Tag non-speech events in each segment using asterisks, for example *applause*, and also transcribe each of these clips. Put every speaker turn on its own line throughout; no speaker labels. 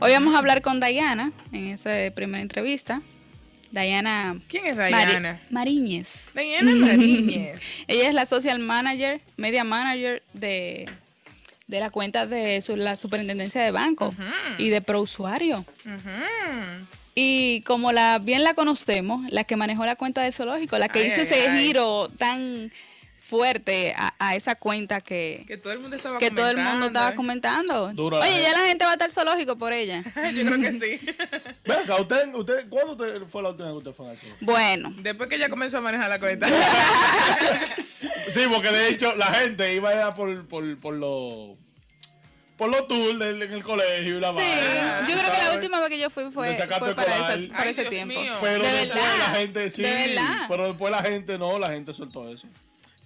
Hoy vamos a hablar con Diana en esta primera entrevista. Diana.
¿Quién es Diana?
Mariñez.
Diana Mariñez. *laughs*
Ella es la social manager, media manager de, de la cuenta de la superintendencia de banco y de prousuario. Y como la bien la conocemos, la que manejó la cuenta de zoológico, la que hizo ese giro tan fuerte a, esa cuenta que,
que todo el mundo estaba
que
comentando.
Todo el mundo estaba comentando. Oye, ya la gente va a estar zoológico por ella. *laughs*
Yo creo que sí. *laughs*
Venga, usted, usted, ¿cuándo fue la última vez que usted fue al zoológico?
Bueno.
Después que ella comenzó a manejar la cuenta. *laughs*
sí, porque de hecho la gente iba a ir por, por, por los por los tours en el colegio y la
sí, Yo creo que la última vez que yo fui fue, fue para, ese, para ese tiempo.
Pero después la gente sí. Pero después la gente no, la gente soltó eso.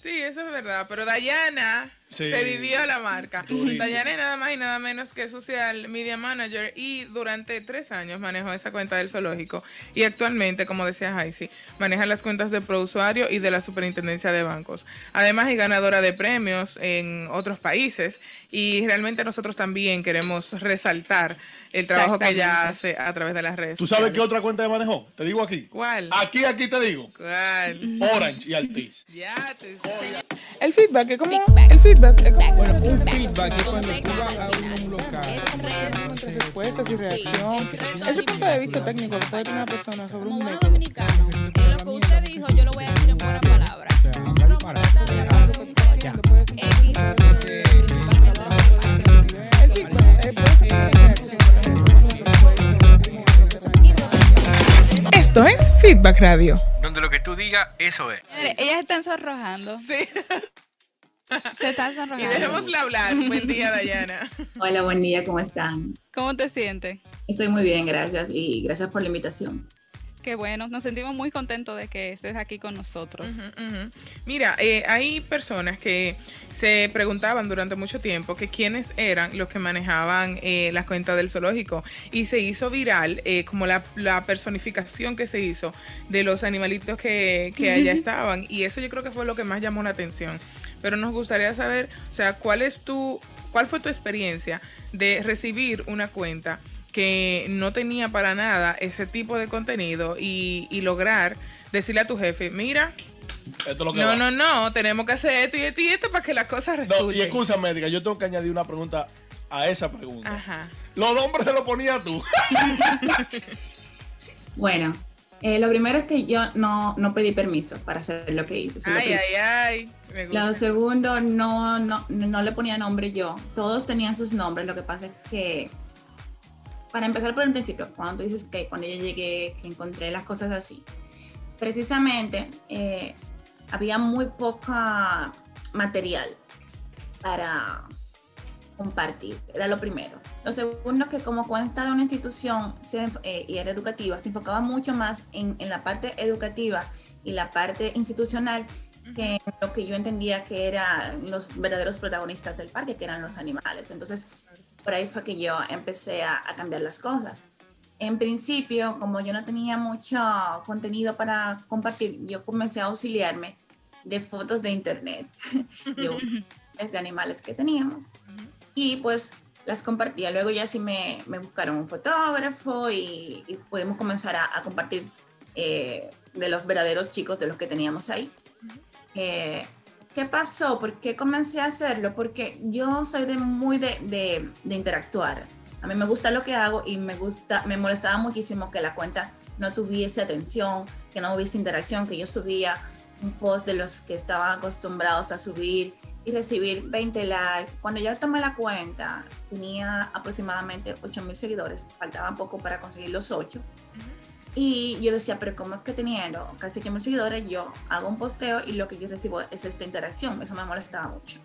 Sí, eso es verdad. Pero Dayana se vivió la marca. Dayana es nada más y nada menos que social media manager y durante tres años manejó esa cuenta del zoológico. Y actualmente, como decía Jaisi, maneja las cuentas de prousuario y de la superintendencia de bancos. Además, es ganadora de premios en otros países. Y realmente nosotros también queremos resaltar el trabajo que ella hace a través de las redes.
¿Tú sabes qué otra cuenta de manejó? Te digo aquí.
¿Cuál?
Aquí, aquí te digo.
¿Cuál?
Orange y Altis.
Ya te sé. El feedback es como. El feedback es como. Bueno, un feedback es cuando tú vas a un local. Entre respuestas y reacción. Ese punto de vista técnico que puede tener una persona sobre un método.
dominicano, lo que usted dijo, yo lo voy a decir en buenas palabras.
Esto es Feedback Radio.
Donde lo que tú digas, eso es.
Ellas están sonrojando.
Sí.
Se están sonrojando.
Y dejémosle hablar. Buen día, Dayana.
Hola, buen día, ¿cómo están?
¿Cómo te sientes?
Estoy muy bien, gracias. Y gracias por la invitación.
Qué bueno, nos sentimos muy contentos de que estés aquí con nosotros.
Mira, eh, hay personas que se preguntaban durante mucho tiempo que quiénes eran los que manejaban eh, las cuentas del zoológico y se hizo viral eh, como la, personificación que se hizo de los animalitos que, que allá estaban y eso yo creo que fue lo que más llamó la atención. Pero nos gustaría saber, o sea, cuál es tu, cuál fue tu experiencia de recibir una cuenta que no tenía para nada ese tipo de contenido y, lograr decirle a tu jefe, mira, no, no, no, tenemos que hacer esto y esto y esto para que las cosas resulten. No,
y excusa médica, yo tengo que añadir una pregunta a esa pregunta. Ajá. Los nombres se los ponías tú. *laughs*
bueno, eh, lo primero es que yo no, no pedí permiso para hacer lo que hice.
Ay, ay, ay,
Lo segundo, no, no, no le ponía nombre yo. Todos tenían sus nombres. Lo que pasa es que para empezar por el principio, cuando tú dices que cuando yo llegué, que encontré las cosas así, precisamente eh, había muy poca material para compartir, era lo primero. Lo segundo, que como cuenta de una institución eh, y era educativa, se enfocaba mucho más en, en, la parte educativa y la parte institucional que lo que yo entendía que eran los verdaderos protagonistas del parque, que eran los animales. Entonces, por ahí fue que yo empecé a, cambiar las cosas. En principio, como yo no tenía mucho contenido para compartir, yo comencé a auxiliarme de fotos de internet, *laughs* *laughs* de, animales que teníamos, y pues las compartía. Luego ya sí me, me buscaron un fotógrafo y, pudimos comenzar a, compartir eh, de los verdaderos chicos de los que teníamos ahí. ¿Qué pasó? ¿Por qué comencé a hacerlo? Porque yo soy de muy de, de, interactuar. A mí me gusta lo que hago y me gusta, me molestaba muchísimo que la cuenta no tuviese atención, que no hubiese interacción, que yo subía un post de los que estaban acostumbrados a subir y recibir 20 likes. Cuando yo tomé la cuenta, tenía aproximadamente 8 mil seguidores, faltaban poco para conseguir los 8. Y yo decía, pero ¿cómo es que teniendo casi 8 mil seguidores, yo hago un posteo y lo que yo recibo es esta interacción? Eso me molestaba mucho.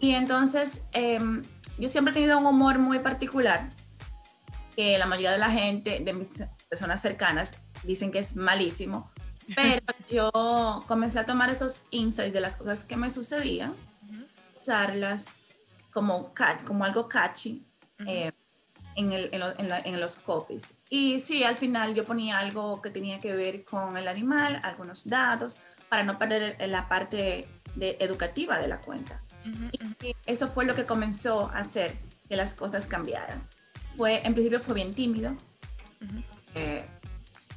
Y entonces, em, yo siempre he tenido un humor muy particular, que la mayoría de la gente, de mis personas cercanas, dicen que es malísimo, *laughs* pero yo comencé a tomar esos insights de las cosas que me sucedían, usarlas como, como algo catchy en, el, en, los copies. Y sí, al final yo ponía algo que tenía que ver con el animal, algunos datos, para no perder la parte de, educativa de la cuenta. Y eso fue lo que comenzó a hacer que las cosas cambiaran. fue, en principio fue bien tímido. Eh,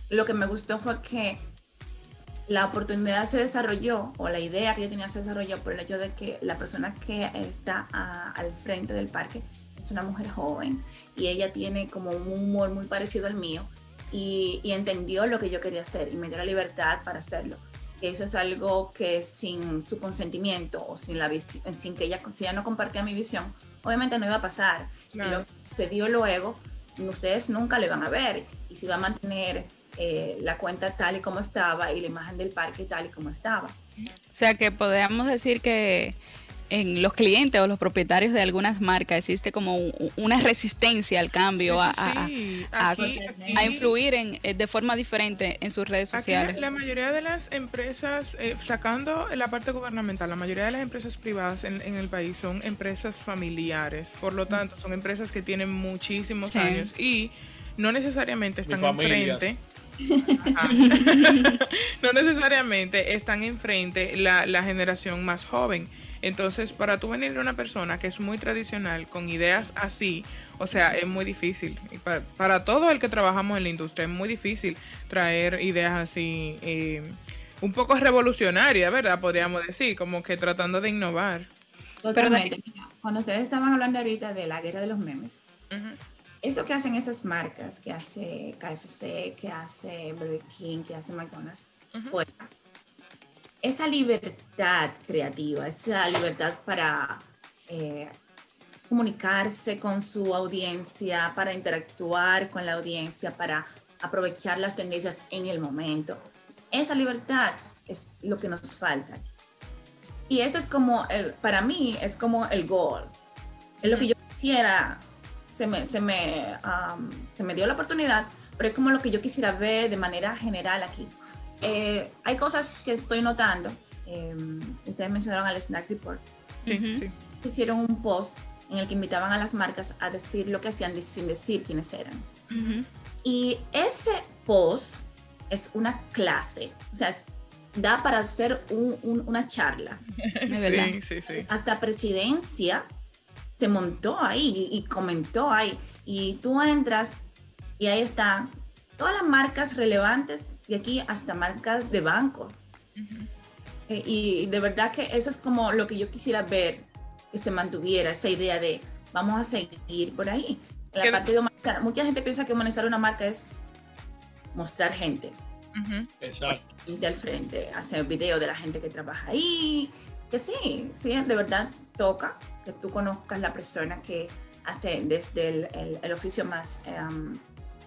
lo que me gustó fue que la oportunidad se desarrolló, o la idea que yo tenía se desarrolló por el hecho de que la persona que está a- al frente del parque es una mujer joven y ella tiene como un humor muy parecido al mío y, y entendió lo que yo quería hacer y me dio la libertad para hacerlo. Eso es algo que sin su consentimiento o sin, la sin que ella, si ella no compartía mi visión, obviamente no iba a pasar. Y
Claro.
lo que sucedió luego, ustedes nunca le van a ver y si va a mantener eh, la cuenta tal y como estaba y la imagen del parque tal y como estaba.
O sea que podríamos decir que en los clientes o los propietarios de algunas marcas existe como un- una resistencia al cambio, a, a-
Sí,
a-
aquí-
a-
aquí-
a influir en, eh, de forma diferente en sus redes
Aquí
sociales.
la mayoría de las empresas, eh, sacando la parte gubernamental, la mayoría de las empresas privadas en, en el país son empresas familiares. Por lo tanto, son empresas que tienen muchísimos
Sí.
años y no necesariamente están
familias.
enfrente. *laughs* No necesariamente están enfrente la, la generación más joven. Entonces, para tú venir de una persona que es muy tradicional, con ideas así, o sea, es muy difícil. Y para, para todo el que trabajamos en la industria, es muy difícil traer ideas así, eh, un poco revolucionarias, ¿verdad? Podríamos decir, como que tratando de innovar.
Totalmente. Mira, Cuando ustedes estaban hablando ahorita de la guerra de los memes. Eso que hacen esas marcas, que hace KFC, que hace Burger King, que hace McDonald's,
Ujú.
pues, esa libertad creativa, esa libertad para eh, comunicarse con su audiencia, para interactuar con la audiencia, para aprovechar las tendencias en el momento. Esa libertad es lo que nos falta. aquí. Y eso es como, el, para mí, es como el goal. Es lo que yo quisiera, se me, se, me, um, se me dio la oportunidad, pero es como lo que yo quisiera ver de manera general aquí. Eh, hay cosas que estoy notando. eh, ustedes mencionaron al Snack Report.
Sí,
Ujú.
sí.
Hicieron un post en el que invitaban a las marcas a decir lo que hacían sin decir quiénes eran.
Ujú.
Y ese post es una clase, o sea, es- da para hacer un- un- una charla. *laughs*
Sí, sí, sí.
Hasta presidencia se montó ahí y, y comentó ahí. Y tú entras y ahí están todas las marcas relevantes y aquí hasta marcas de banco. Eh, y de verdad que eso es como lo que yo quisiera ver que se mantuviera, esa idea de vamos a seguir por ahí. En la parte de humanizar, mucha gente piensa que humanizar una marca es mostrar gente,
Ujú.
Exacto.
gente al frente, hacer video de la gente que trabaja ahí, que sí, sí, de verdad toca que tú conozcas la persona que hace desde el, el- el oficio más em,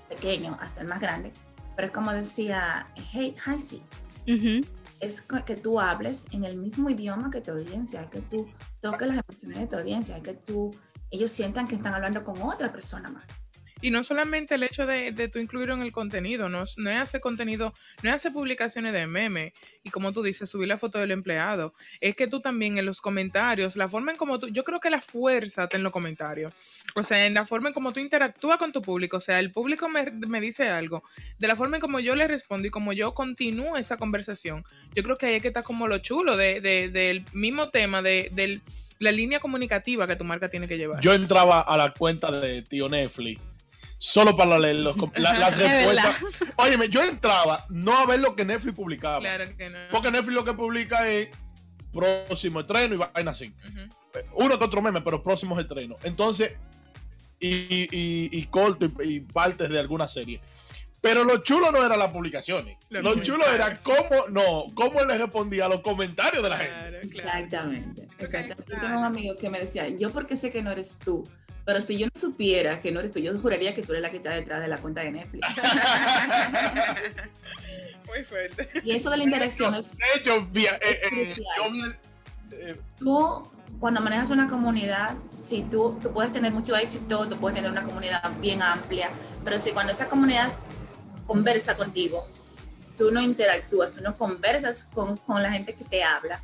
pequeño hasta el más grande. Pero es como decía hey, Heisi,
Ujú.
es co- que tú hables en el mismo idioma que tu audiencia, que tú toques las emociones de tu audiencia, que tú, ellos sientan que están hablando con otra persona más.
Y no solamente el hecho de, de tú incluirlo en el contenido, no, no es hacer contenido, no es hacer publicaciones de meme y como tú dices, subir la foto del empleado, es que tú también en los comentarios, la forma en como tú, yo creo que la fuerza está en los comentarios, o sea, en la forma en como tú interactúas con tu público, o sea, el público me, me dice algo, de la forma en como yo le respondo y como yo continúo esa conversación, yo creo que ahí es que está como lo chulo de, de- del mismo tema, de, de la línea comunicativa que tu marca tiene que llevar.
Yo entraba a la cuenta de tío Netflix solo para leer los com- la- las *laughs*
Es
respuestas. Óyeme, yo entraba no a ver lo que Netflix publicaba.
Claro que no.
Porque Netflix lo que publica es próximo estreno y vaina así. Uno que otro meme, pero próximos estrenos. Entonces, y, y, y corto y, y partes de alguna serie. Pero lo chulo no era las publicaciones.
Los
Lo chulo era cómo, no, cómo le respondía a los comentarios de la gente.
Claro.
Exactamente. exactamente. Yo
Claro.
tengo un amigo que me decía, yo porque sé que no eres tú, pero si yo no supiera que no eres tú, yo juraría que tú eres la que está detrás de la cuenta de Netflix. *laughs*
Muy fuerte.
Y eso de la interacción es
De hecho, vi- eh, eh, eh,
tú, cuando manejas una comunidad, si tú, tú puedes tener mucho éxito, tú puedes tener una comunidad bien amplia, pero si cuando esa comunidad conversa contigo, tú no interactúas, tú no conversas con, con la gente que te habla,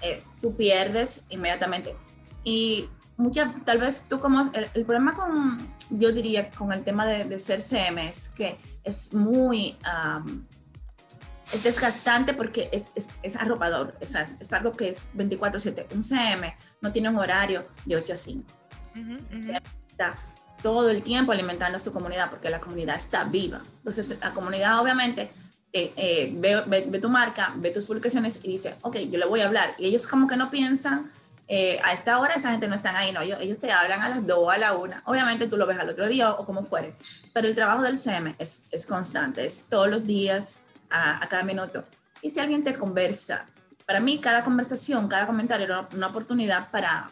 eh, tú pierdes inmediatamente. Y muchas, tal vez tú como, el, el problema con, yo diría, con el tema de, de ser CM es que es muy... es desgastante porque es, es, es arropador, es, es algo que es 24/7. Un CM no tiene un horario de 8 a 5.
Ujú, ujú.
Está todo el tiempo alimentando a su comunidad porque la comunidad está viva. Entonces, la comunidad obviamente eh, eh, ve, ve- ve tu marca, ve tus publicaciones y dice, ok, yo le voy a hablar. Y ellos como que no piensan, eh, a esta hora esa gente no están ahí, no, ellos, ellos te hablan a las 2, a la 1. Obviamente tú lo ves al otro día o, como fuere. Pero el trabajo del CM es, es constante, es todos los días, a, a cada minuto. Y si alguien te conversa, para mí cada conversación, cada comentario era una, una oportunidad para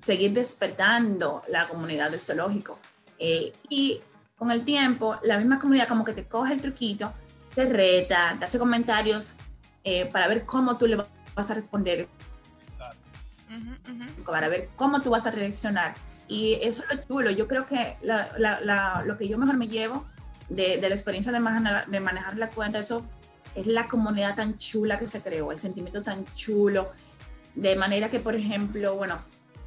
seguir despertando la comunidad del zoológico. Eh, y con el tiempo, la misma comunidad como que te coge el truquito, te reta, te hace comentarios eh, para ver cómo tú le vas a responder.
Ujú, ujú.
para ver cómo tú vas a reaccionar. Y eso es lo chulo. Yo creo que la- la- la- lo que yo mejor me llevo de, de la experiencia de manejar, de manejar la cuenta, eso es la comunidad tan chula que se creó, el sentimiento tan chulo. De manera que, por ejemplo, bueno,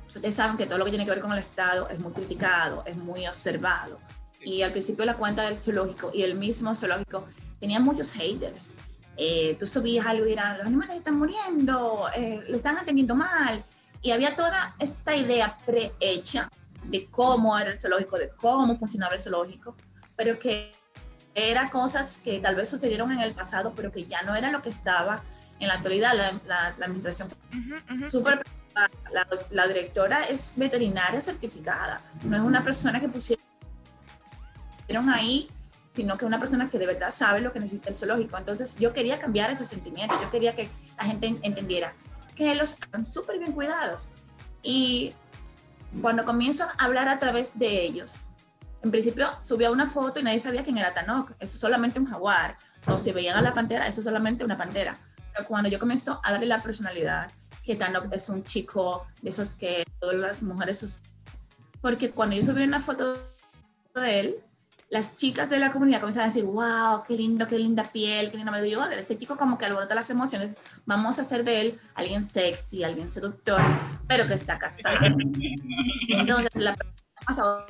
ustedes saben que todo lo que tiene que ver con el Estado es muy criticado, es muy observado. Y al principio la cuenta del zoológico y el mismo zoológico tenía muchos haters. Eh, tú subías algo y eran, los animales están muriendo, eh, lo están atendiendo mal. Y había toda esta idea prehecha de cómo era el zoológico, de cómo funcionaba el zoológico, pero que eran cosas que tal vez sucedieron en el pasado, pero que ya no era lo que estaba en la actualidad. La, la- la administración
Ujú, ujú.
súper preocupada. la, la directora es veterinaria certificada, no es una persona que pusieron ahí, sino que una persona que de verdad sabe lo que necesita el zoológico. Entonces yo quería cambiar ese sentimiento, yo quería que la gente en- entendiera que los están súper bien cuidados. Y cuando comienzo a hablar a través de ellos, en principio subía una foto y nadie sabía quién era Tanok, eso es solamente un jaguar, o si veían a la pantera, eso es solamente una pantera. Pero cuando yo comienzo a darle la personalidad, que Tanok es un chico de esos que todas las mujeres... Porque cuando yo subí una foto de él, las chicas de la comunidad comenzaron a decir, wow, qué lindo, qué linda piel, qué lindo. Me yo, a ver, este chico como que alborota las emociones, vamos a hacer de él alguien sexy, alguien seductor, pero que está casado. Entonces, la pregunta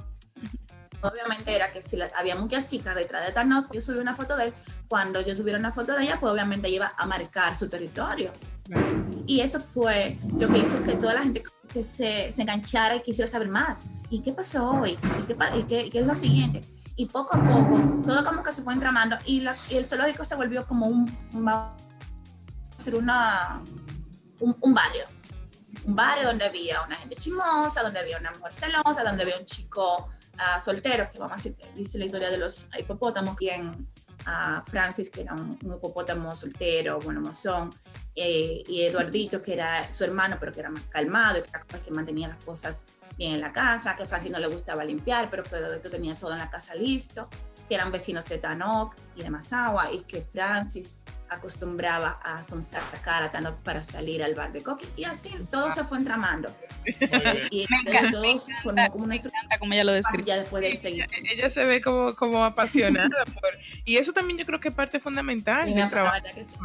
obviamente era que si la- había muchas chicas detrás de Tanok, yo subí una foto de él, cuando yo subiera una foto de ella, pues obviamente iba a marcar su territorio. Y eso fue lo que hizo que toda la gente que se, se enganchara y quisiera saber más. ¿Y qué pasó hoy? ¿Y qué, y qué- qué es lo siguiente? Y poco a poco, todo como que se fue entramando y, el zoológico se volvió como un, ser una, un, barrio. Un barrio donde había una gente chismosa, donde había una mujer celosa, donde había un chico ah, soltero, que vamos a decir, la historia de los hipopótamos, y en a Francis, que era un, un hipopótamo soltero, bueno, mozón, eh, y Eduardito, que era su hermano, pero que era más calmado, que que mantenía las cosas bien en la casa, que a Francis no le gustaba limpiar, pero que Eduardito tenía todo en la casa listo, que eran vecinos de Tanok y de Masagua, y que Francis acostumbraba a sacar a Tanok para salir al bar de Coqui, y así todo se fue entramando. Y
Me encanta,
todo
me
formó como una
encanta como ella lo describe.
ya después de seguir.
Ella se ve como, como apasionada por... Y eso también yo creo que es parte fundamental del trabajo
que sí.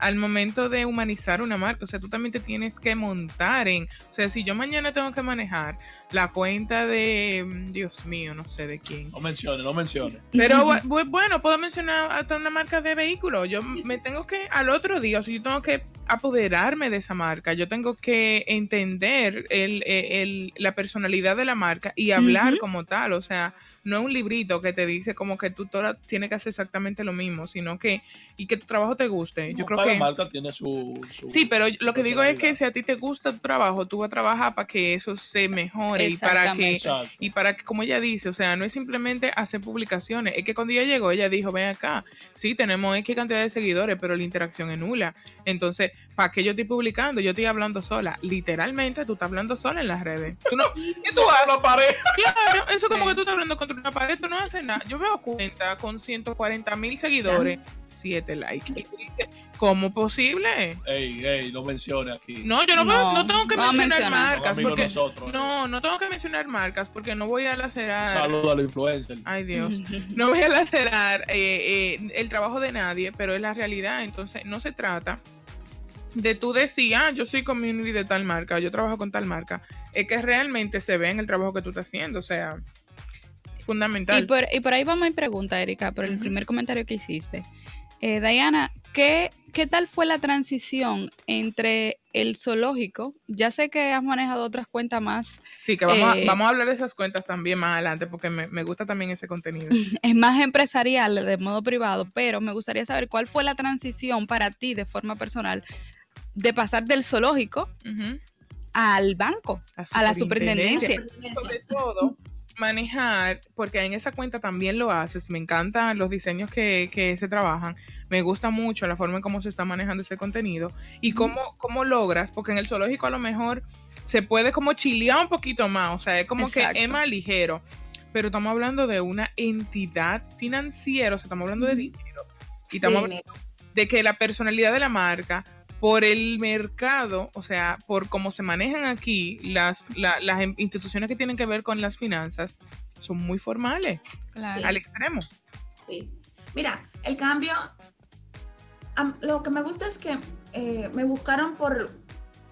Al momento de humanizar una marca. O sea, tú también te tienes que montar en. O sea, si yo mañana tengo que manejar la cuenta de. mm, Dios mío, no sé de quién.
No mencione, no mencione.
Pero *laughs* bu- bu- bueno, puedo mencionar hasta una marca de vehículos. Yo me tengo que, al otro día, o sea, yo tengo que apoderarme de esa marca. Yo tengo que entender el, el- la personalidad de la marca y hablar
Ujú.
como tal. O sea, no es un librito que te dice como que tú toda tienes que hacer exactamente lo mismo, sino que, y que tu trabajo te guste. Yo
No,
creo
cada marca tiene su, su-
Sí, pero
su
lo que digo es que si a ti te gusta tu trabajo, tú vas a trabajar para que eso se mejore y para que.
Exacto.
y para que, como ella dice, o sea, no es simplemente hacer publicaciones, es que cuando ella llegó, ella dijo, ven acá, sí, tenemos X cantidad de seguidores, pero la interacción es nula. Entonces, ¿para qué yo estoy publicando? Yo estoy hablando sola. Literalmente, tú estás hablando sola en las redes. Tú no, *laughs* ¿Qué tú?
Una pared.
Claro, eso como
Sí.
que tú estás hablando contra una pared, tú no haces nada. Yo veo cuenta con 140 mil seguidores, 7 likes. Y tú dices, ¿cómo posible?
Ey, ey, no mencione aquí.
No, yo no, puedo-
No,
no tengo que
no
mencionar.
Son
marcas. Porque,
nosotros.
no, no tengo que mencionar marcas porque no voy a lacerar.
Saludos a los influencers.
Ay, Dios. *laughs* No voy a lacerar eh, eh, el trabajo de nadie, pero es la realidad. Entonces, no se trata de tú decir, ah, yo soy community de tal marca, yo trabajo con tal marca. Es que realmente se ve en el trabajo que tú estás haciendo. O sea, es fundamental.
Y por, y por ahí va mi pregunta, Erika, por el
Ujú.
primer comentario que hiciste. Eh, Diana, ¿qué, ¿qué tal fue la transición entre el zoológico? Ya sé que has manejado otras cuentas más,
Sí, que vamos,
Eh,
a, vamos a hablar de esas cuentas también más adelante porque me, me gusta también ese contenido. *laughs*
es más empresarial, de modo privado, pero me gustaría saber cuál fue la transición para ti de forma personal de pasar del zoológico al banco, a la superintendencia.
Sobre todo, manejar, porque en esa cuenta también lo haces, me encantan los diseños que, que se trabajan, me gusta mucho la forma en cómo se está manejando ese contenido y cómo, cómo logras, porque en el zoológico a lo mejor se puede como chilear un poquito más, o sea, es como
Exacto.
que es más ligero, pero estamos hablando de una entidad financiera, o sea, estamos hablando de dinero y estamos hablando de que la personalidad de la marca por el mercado, o sea, por cómo se manejan aquí las, la- las em- instituciones que tienen que ver con las finanzas, son muy formales,
Claro.
al extremo.
Sí. Mira, el cambio, am- lo que me gusta es que eh, me buscaron por,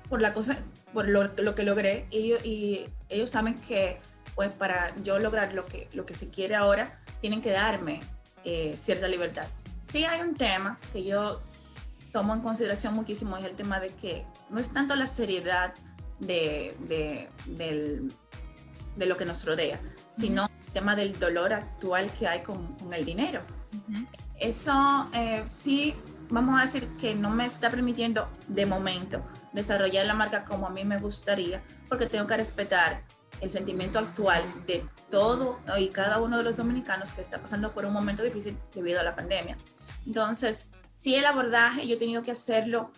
por la cosa, por lo, lo que logré y, y ellos saben que pues para yo lograr lo que, lo que se quiere ahora, tienen que darme eh, cierta libertad. Sí hay un tema que yo tomo en consideración muchísimo, es el tema de que no es tanto la seriedad de, de, del- de lo que nos rodea, sino el tema del dolor actual que hay con, con el dinero. Eso eh, sí, vamos a decir que no me está permitiendo de momento desarrollar la marca como a mí me gustaría, porque tengo que respetar el sentimiento actual de todo y cada uno de los dominicanos que está pasando por un momento difícil debido a la pandemia. Entonces, sí el abordaje yo he tenido que hacerlo,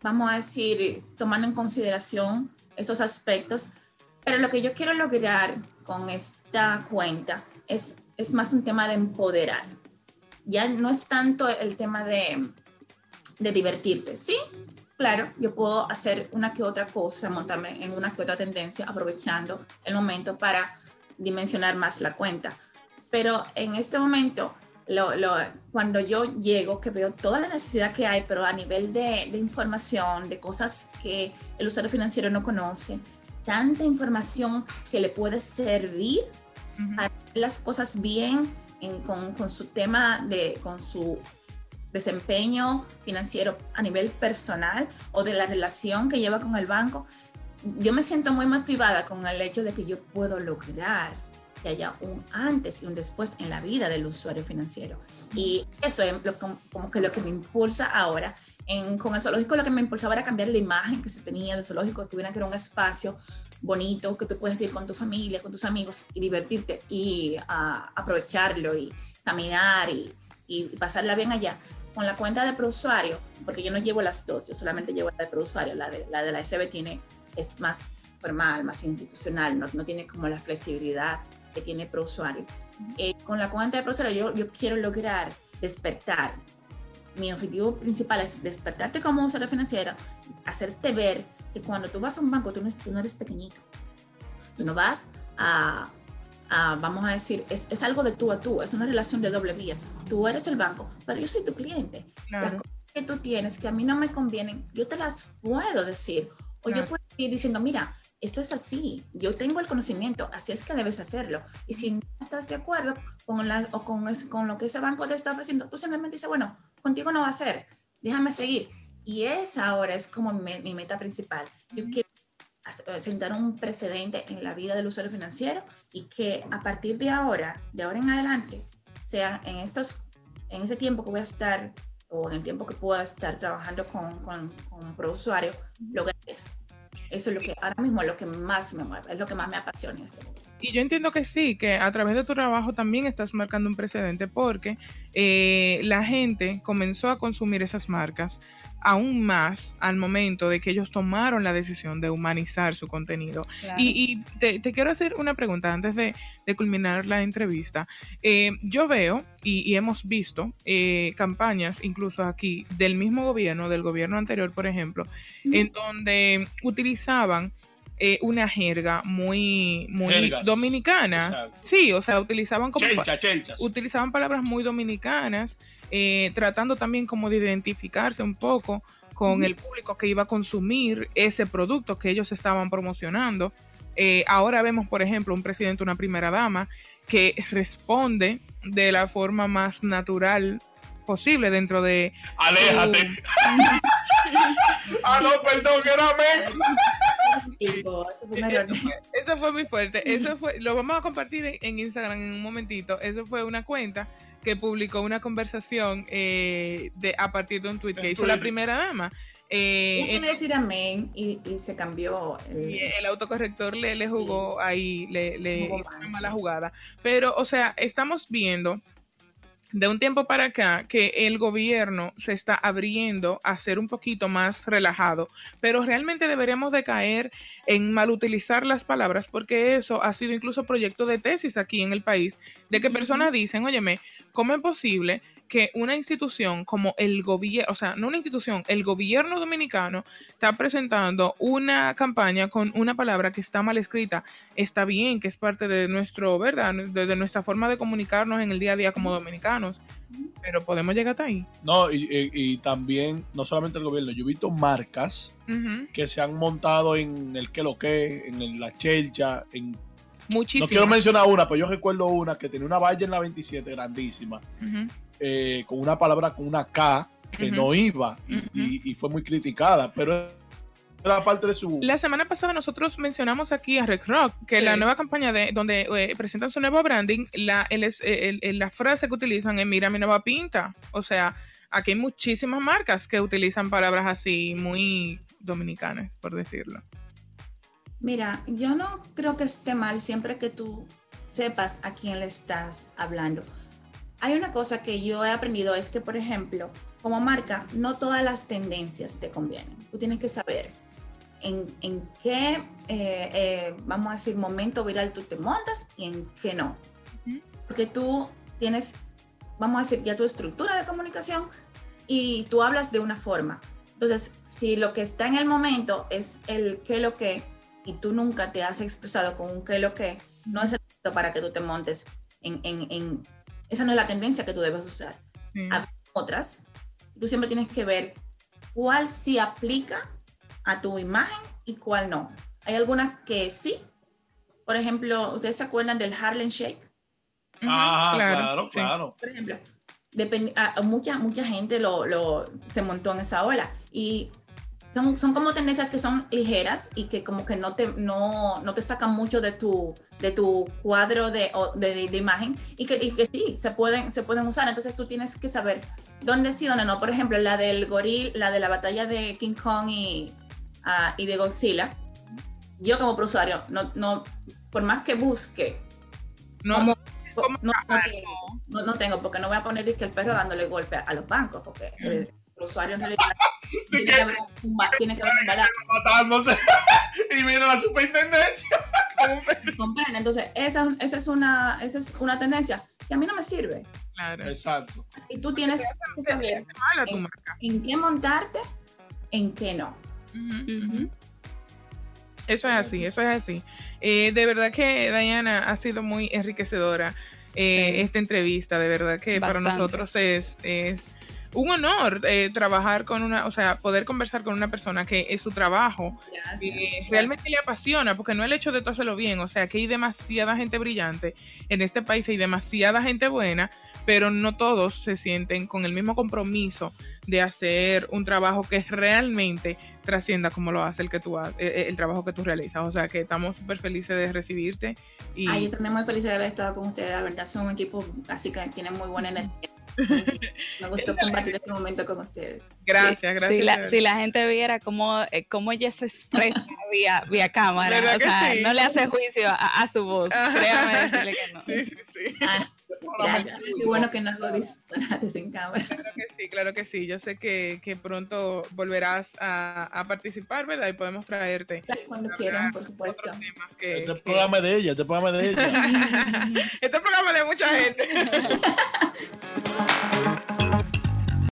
vamos a decir, tomando en consideración esos aspectos, pero lo que yo quiero lograr con esta cuenta es, es más un tema de empoderar. Ya no es tanto el tema de, de divertirte. Sí, claro, yo puedo hacer una que otra cosa, montarme en una que otra tendencia, aprovechando el momento para dimensionar más la cuenta. Pero en este momento, lo- lo- cuando yo llego, que veo toda la necesidad que hay, pero a nivel de, de información, de cosas que el usuario financiero no conoce, tanta información que le puede servir hacer las cosas bien en- con, con su tema de, con su desempeño financiero a nivel personal o de la relación que lleva con el banco, yo me siento muy motivada con el hecho de que yo puedo lograr que haya un antes y un después en la vida del usuario financiero. Y eso es lo, como, que lo que me impulsa ahora. En, con el zoológico lo que me impulsaba era cambiar la imagen que se tenía del zoológico, que tuviera que era un espacio bonito, que tú puedes ir con tu familia, con tus amigos y divertirte y ah, aprovecharlo y caminar y, y pasarla bien allá. Con la cuenta de prousuario, porque yo no llevo las dos, yo solamente llevo la de prousuario, la de la, de la SB tiene, es más formal, más institucional, no, no tiene como la flexibilidad que tiene prousuario. Eh, con la cuenta de prousuario yo, yo quiero lograr despertar. Mi objetivo principal es despertarte como usuario financiero, hacerte ver que cuando tú vas a un banco tú no, tú no eres pequeñito. Tú no vas a, a, vamos a decir, es, es algo de tú a tú, es una relación de doble vía. Tú eres el banco, pero yo soy tu cliente. Las
Claro.
cosas que tú tienes que a mí no me convienen, yo te las puedo decir. O yo
Claro.
puedo ir diciendo, mira, esto es así, yo tengo el conocimiento, así es que debes hacerlo. Y si no estás de acuerdo con, la, o con, ese- con lo que ese banco te está ofreciendo, tú simplemente dices, bueno, contigo no va a ser, déjame seguir. Y esa ahora es como mi, mi meta principal. Yo quiero hacer- sentar un precedente en la vida del usuario financiero y que a partir de ahora, de ahora en adelante, sea en, estos, en ese tiempo que voy a estar o en el tiempo que pueda estar trabajando con, con, con ProUsuario, lograr eso. Eso es lo que ahora mismo es lo que más me mueve, es lo que más me apasiona. este.
Y yo entiendo que sí, que a través de tu trabajo también estás marcando un precedente porque eh, la gente comenzó a consumir esas marcas aún más al momento de que ellos tomaron la decisión de humanizar su contenido.
Claro.
Y, y te, te quiero hacer una pregunta antes de, de culminar la entrevista. Eh, yo veo y, y hemos visto eh, campañas, incluso aquí, del mismo gobierno, del gobierno anterior, por ejemplo, en donde utilizaban eh, una jerga muy, muy
Jergas.
dominicana.
Exacto.
Sí, o sea, utilizaban como... pa-
Chelcha, chelchas.
utilizaban palabras muy dominicanas, eh, tratando también como de identificarse un poco con el público que iba a consumir ese producto que ellos estaban promocionando. Eh, ahora vemos, por ejemplo, un presidente, una primera dama, que responde de la forma más natural posible dentro de...
Aléjate. *laughs* ah, no, perdón, que era
eso fue error. *laughs*
Eso fue muy fuerte. Eso fue, lo vamos a compartir en Instagram en un momentito. Eso fue una cuenta que publicó una conversación eh, de, a partir de un tweet
En
que hizo la primera dama. Eh,
quería decir amén y, y se cambió. el-
y el autocorrector le, le jugó ahí, le, le
Jugó
hizo
mal,
una mala
sí.
jugada. Pero, o sea, estamos viendo de un tiempo para acá que el gobierno se está abriendo a ser un poquito más relajado, pero realmente deberíamos de caer en malutilizar las palabras porque eso ha sido incluso proyecto de tesis aquí en el país, de que personas dicen, óyeme, ¿cómo es posible que una institución como el gobierno, o sea, no una institución, el gobierno dominicano está presentando una campaña con una palabra que está mal escrita? Está bien, que es parte de nuestro, ¿verdad? De, de nuestra forma de comunicarnos en el día a día como dominicanos, pero podemos llegar hasta ahí.
No, y, y- y también, no solamente el gobierno, yo he visto marcas
Ujú.
que se han montado en el que lo que, en el- la chelcha, en
Muchísimo.
No quiero mencionar una, pero yo recuerdo una que tenía una valla en la 27 grandísima. Eh, con una palabra con una K que no iba y,
Ujú.
y- y fue muy criticada, pero era parte de su...
La semana pasada nosotros mencionamos aquí a Rec Rock, que
Sí.
la nueva campaña de donde eh, presentan su nuevo branding, la, el es- el- el- la frase que utilizan es mira mi nueva pinta. O sea, aquí hay muchísimas marcas que utilizan palabras así muy dominicanas, por decirlo.
Mira, yo no creo que esté mal siempre que tú sepas a quién le estás hablando. Hay una cosa que yo he aprendido, es que, por ejemplo, como marca, no todas las tendencias te convienen. Tú tienes que saber en, en qué, eh, eh, vamos a decir, momento viral tú te montas y en qué no. Porque tú tienes, vamos a decir, ya tu estructura de comunicación y tú hablas de una forma. Entonces, si lo que está en el momento es el qué lo que, y tú nunca te has expresado con un qué lo que, no es el momento para que tú te montes en, en, en- esa no es la tendencia que tú debes usar.
Sí.
Ah. Otras, tú siempre tienes que ver cuál sí aplica a tu imagen y cuál no. Hay algunas que sí. Por ejemplo, ¿ustedes se acuerdan del Harlem Shake?
Ah, claro,
sí.
claro.
por ejemplo, depend- a- a mucha, mucha gente lo, lo- se montó en esa ola y son, son como tendencias que son ligeras y que como que no te, no, no te sacan mucho de tu, de tu cuadro de, de, de- imagen y que, y que sí, se pueden, se pueden usar. Entonces tú tienes que saber dónde sí, dónde no. Por ejemplo, la del goril, la de la batalla de King Kong y, ah, y de Godzilla. Yo como usuario, no, no, por más que busque,
No.
¿Cómo no, no no, tengo, porque no voy a poner que el perro dándole golpe a los bancos, porque el, el usuario en realidad tiene que haber un, ba- tiene que haber un balance.
Matándose. *laughs* y mira la superintendencia. *laughs*
¿comprende? Entonces, esa, esa, es una, esa es una tendencia que a mí no me sirve.
claro.
Exacto.
Y tú tienes que saber
Mala tu marca.
en qué montarte, en qué no.
Ujú,
Ujú.
ujú. Eso es así, eso es así. Eh, de verdad que Diana ha sido muy enriquecedora eh,
Sí.
esta entrevista, de verdad que para
Bastante.
nosotros es, es un honor eh, trabajar con una, o sea, poder conversar con una persona que es su trabajo eh, realmente le apasiona, porque no el hecho de tú hacerlo bien, o sea, que hay demasiada gente brillante en este país, hay demasiada gente buena, pero no todos se sienten con el mismo compromiso de hacer un trabajo que realmente trascienda como lo hace el que tú ha- eh, el trabajo que tú realizas. O sea, que estamos súper felices de recibirte y
Ay, yo también muy feliz de haber estado con ustedes, la verdad son un equipo así que tienen muy buena energía. *laughs* Me gustó compartir este momento con ustedes.
gracias, gracias.
Si la,
verdad.
si la gente viera cómo, eh, cómo ella se expresa *laughs* vía, vía cámara,
¿Verdad
o sea,
sí?
no le hace juicio a, a su voz. Créame decirle que no.
Sí, sí, sí.
Ah, gracias. Qué bueno que no hago disparates en cámara.
Claro que sí, claro que sí. Yo sé que, que pronto volverás a, a participar, ¿verdad? Y podemos traerte
Cuando quieran, por supuesto.
que...
Este
que-
programa es de ella, este programa es de ella. *laughs*
este programa es de mucha gente. *laughs*